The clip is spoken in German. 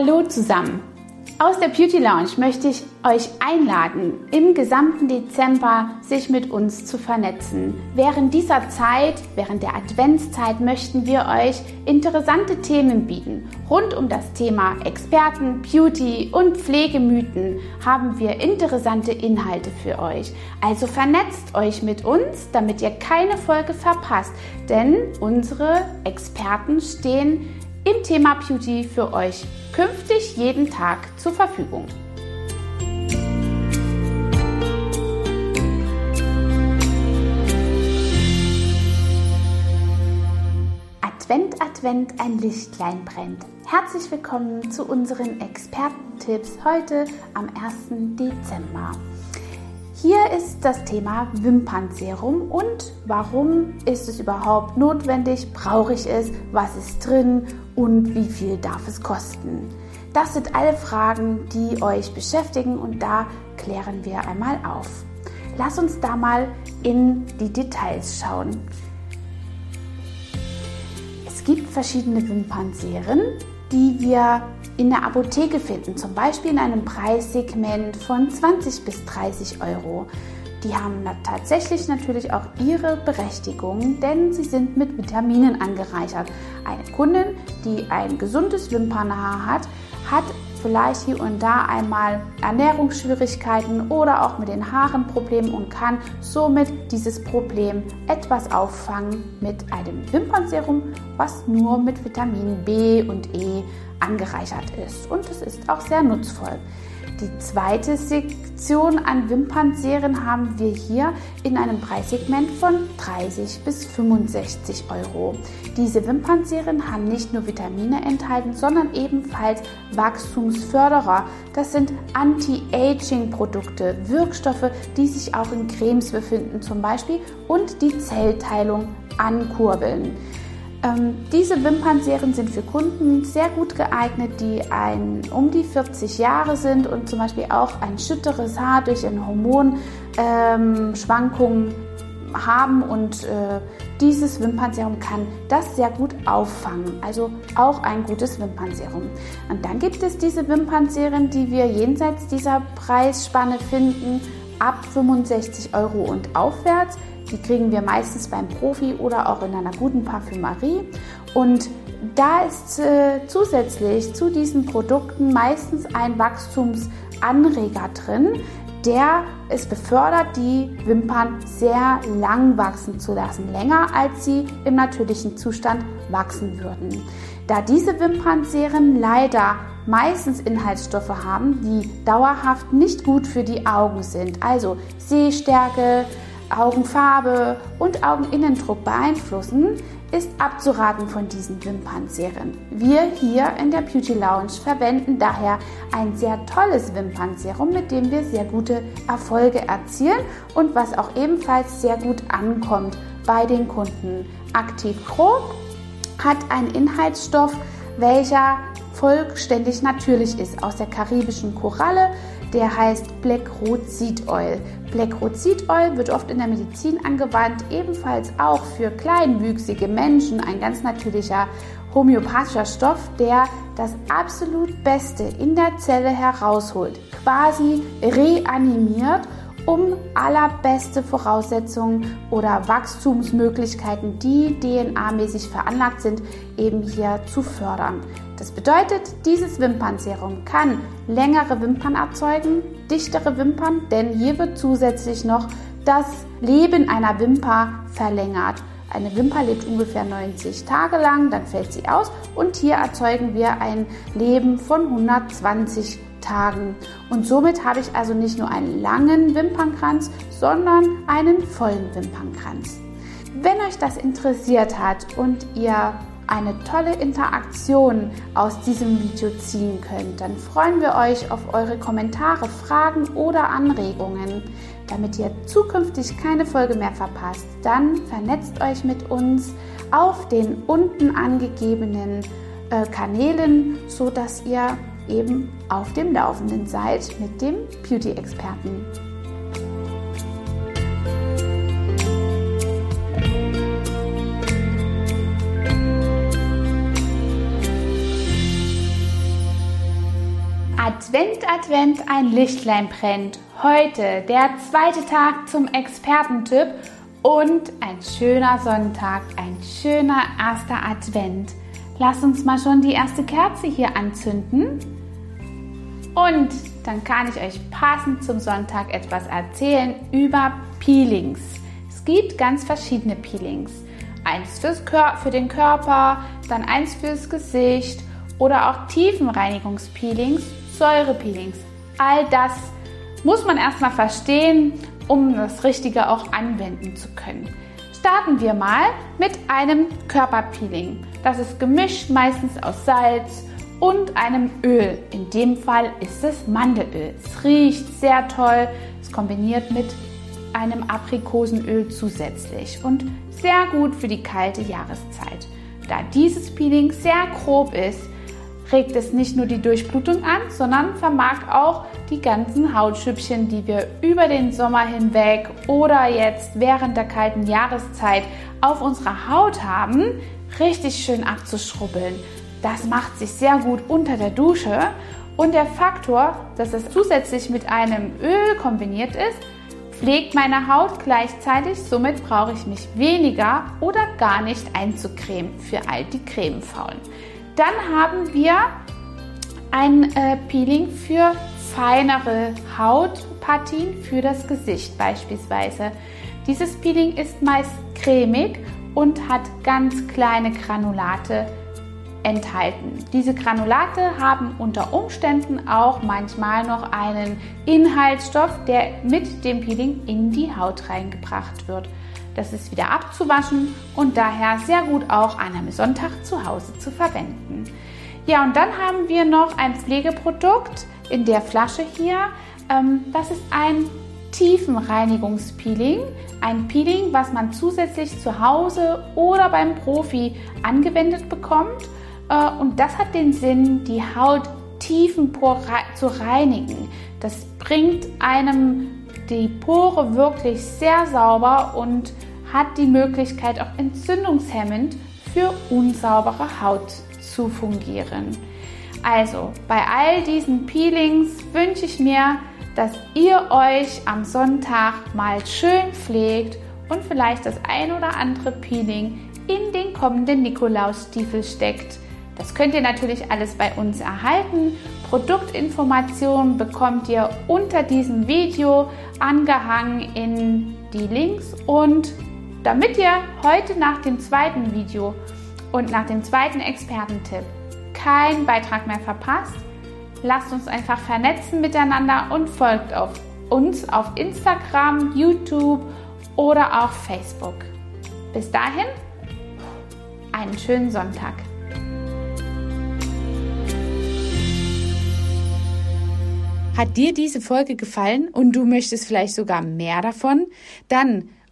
Hallo zusammen! Aus der Beauty Lounge möchte ich euch einladen, im gesamten Dezember sich mit uns zu vernetzen. Während dieser Zeit, während der Adventszeit, möchten wir euch interessante Themen bieten. Rund um das Thema Experten, Beauty und Pflegemythen haben wir interessante Inhalte für euch. Also vernetzt euch mit uns, damit ihr keine Folge verpasst, denn unsere Experten stehen im Thema Beauty für euch künftig jeden Tag zur Verfügung. Advent, Advent, ein Lichtlein brennt. Herzlich willkommen zu unseren Expertentipps heute am 1. Dezember. Hier ist das Thema Wimpernserum und warum ist es überhaupt notwendig, brauche ich es, was ist drin und wie viel darf es kosten. Das sind alle Fragen, die euch beschäftigen und da klären wir einmal auf. Lass uns da mal in die Details schauen. Es gibt verschiedene Wimpernserien, die wir in der Apotheke finden, zum Beispiel in einem Preissegment von 20 bis 30 Euro. Die haben tatsächlich natürlich auch ihre Berechtigung, denn sie sind mit Vitaminen angereichert. Eine Kundin, die ein gesundes Wimpernhaar hat, hat vielleicht hier und da einmal Ernährungsschwierigkeiten oder auch mit den Haaren Probleme und kann somit dieses Problem etwas auffangen mit einem Wimpernserum, was nur mit Vitamin B und E angereichert ist. Und es ist auch sehr nutzvoll. Die zweite Sektion an Wimpernserien haben wir hier in einem Preissegment von 30 bis 65 Euro. Diese Wimpernserien haben nicht nur Vitamine enthalten, sondern ebenfalls Wachstumsförderer. Das sind Anti-Aging-Produkte, Wirkstoffe, die sich auch in Cremes befinden zum Beispiel und die Zellteilung ankurbeln. Ähm, diese Wimpernserien sind für Kunden sehr gut geeignet, die ein, um die 40 Jahre sind und zum Beispiel auch ein schütteres Haar durch eine Hormonschwankungen ähm, haben und äh, dieses Wimpernserum kann das sehr gut auffangen. Also auch ein gutes Wimpernserum. Und dann gibt es diese Wimpernserien, die wir jenseits dieser Preisspanne finden, ab 65 Euro und aufwärts. Die kriegen wir meistens beim Profi oder auch in einer guten Parfümerie. Und da ist äh, zusätzlich zu diesen Produkten meistens ein Wachstumsanreger drin, der es befördert, die Wimpern sehr lang wachsen zu lassen, länger als sie im natürlichen Zustand wachsen würden. Da diese Wimpernserien leider meistens Inhaltsstoffe haben, die dauerhaft nicht gut für die Augen sind, also Sehstärke, Augenfarbe und Augeninnendruck beeinflussen, ist abzuraten von diesen Wimpernserien. Wir hier in der Beauty Lounge verwenden daher ein sehr tolles Wimpernserum, mit dem wir sehr gute Erfolge erzielen und was auch ebenfalls sehr gut ankommt bei den Kunden. Aktiv Pro hat einen Inhaltsstoff, welcher vollständig natürlich ist aus der karibischen Koralle der heißt Black Root Seed Oil. Black Root Seed Oil wird oft in der Medizin angewandt, ebenfalls auch für kleinwüchsige Menschen ein ganz natürlicher homöopathischer Stoff, der das absolut Beste in der Zelle herausholt, quasi reanimiert um allerbeste Voraussetzungen oder Wachstumsmöglichkeiten, die DNA-mäßig veranlagt sind, eben hier zu fördern. Das bedeutet, dieses Wimpernserum kann längere Wimpern erzeugen, dichtere Wimpern, denn hier wird zusätzlich noch das Leben einer Wimper verlängert. Eine Wimper lebt ungefähr 90 Tage lang, dann fällt sie aus und hier erzeugen wir ein Leben von 120 Tagen. Und somit habe ich also nicht nur einen langen Wimpernkranz, sondern einen vollen Wimpernkranz. Wenn euch das interessiert hat und ihr eine tolle Interaktion aus diesem Video ziehen könnt, dann freuen wir euch auf eure Kommentare, Fragen oder Anregungen. Damit ihr zukünftig keine Folge mehr verpasst, dann vernetzt euch mit uns auf den unten angegebenen äh, Kanälen, sodass ihr eben auf dem Laufenden seid mit dem Beauty-Experten. Advent, Advent, ein Lichtlein brennt. Heute der zweite Tag zum Expertentipp und ein schöner Sonntag, ein schöner erster Advent. Lass uns mal schon die erste Kerze hier anzünden. Und dann kann ich euch passend zum Sonntag etwas erzählen über Peelings. Es gibt ganz verschiedene Peelings. Eins für den Körper, dann eins fürs Gesicht oder auch Tiefenreinigungspeelings, Säurepeelings. All das muss man erstmal verstehen, um das Richtige auch anwenden zu können. Starten wir mal mit einem Körperpeeling. Das ist gemischt meistens aus Salz und einem Öl. In dem Fall ist es Mandelöl. Es riecht sehr toll. Es kombiniert mit einem Aprikosenöl zusätzlich und sehr gut für die kalte Jahreszeit. Da dieses Peeling sehr grob ist, regt es nicht nur die Durchblutung an, sondern vermag auch die ganzen Hautschüppchen, die wir über den Sommer hinweg oder jetzt während der kalten Jahreszeit auf unserer Haut haben, richtig schön abzuschrubbeln. Das macht sich sehr gut unter der Dusche und der Faktor, dass es zusätzlich mit einem Öl kombiniert ist, pflegt meine Haut gleichzeitig, somit brauche ich mich weniger oder gar nicht einzucremen für all die Cremefaulen. Dann haben wir ein äh, Peeling für feinere Hautpartien für das Gesicht beispielsweise. Dieses Peeling ist meist cremig und hat ganz kleine Granulate enthalten. Diese Granulate haben unter Umständen auch manchmal noch einen Inhaltsstoff, der mit dem Peeling in die Haut reingebracht wird. Das ist wieder abzuwaschen und daher sehr gut auch an einem Sonntag zu Hause zu verwenden. Ja, und dann haben wir noch ein Pflegeprodukt in der Flasche hier. Ähm, das ist ein Tiefenreinigungspeeling. Ein Peeling, was man zusätzlich zu Hause oder beim Profi angewendet bekommt. Äh, und das hat den Sinn, die Haut tiefenpor zu reinigen. Das bringt einem die Pore wirklich sehr sauber und hat die Möglichkeit auch entzündungshemmend für unsaubere Haut zu fungieren. Also bei all diesen Peelings wünsche ich mir, dass ihr euch am Sonntag mal schön pflegt und vielleicht das ein oder andere Peeling in den kommenden Nikolausstiefel steckt. Das könnt ihr natürlich alles bei uns erhalten. Produktinformationen bekommt ihr unter diesem Video angehangen in die Links und damit ihr heute nach dem zweiten Video und nach dem zweiten Expertentipp keinen Beitrag mehr verpasst, lasst uns einfach vernetzen miteinander und folgt auf uns auf Instagram, YouTube oder auch Facebook. Bis dahin, einen schönen Sonntag. Hat dir diese Folge gefallen und du möchtest vielleicht sogar mehr davon? Dann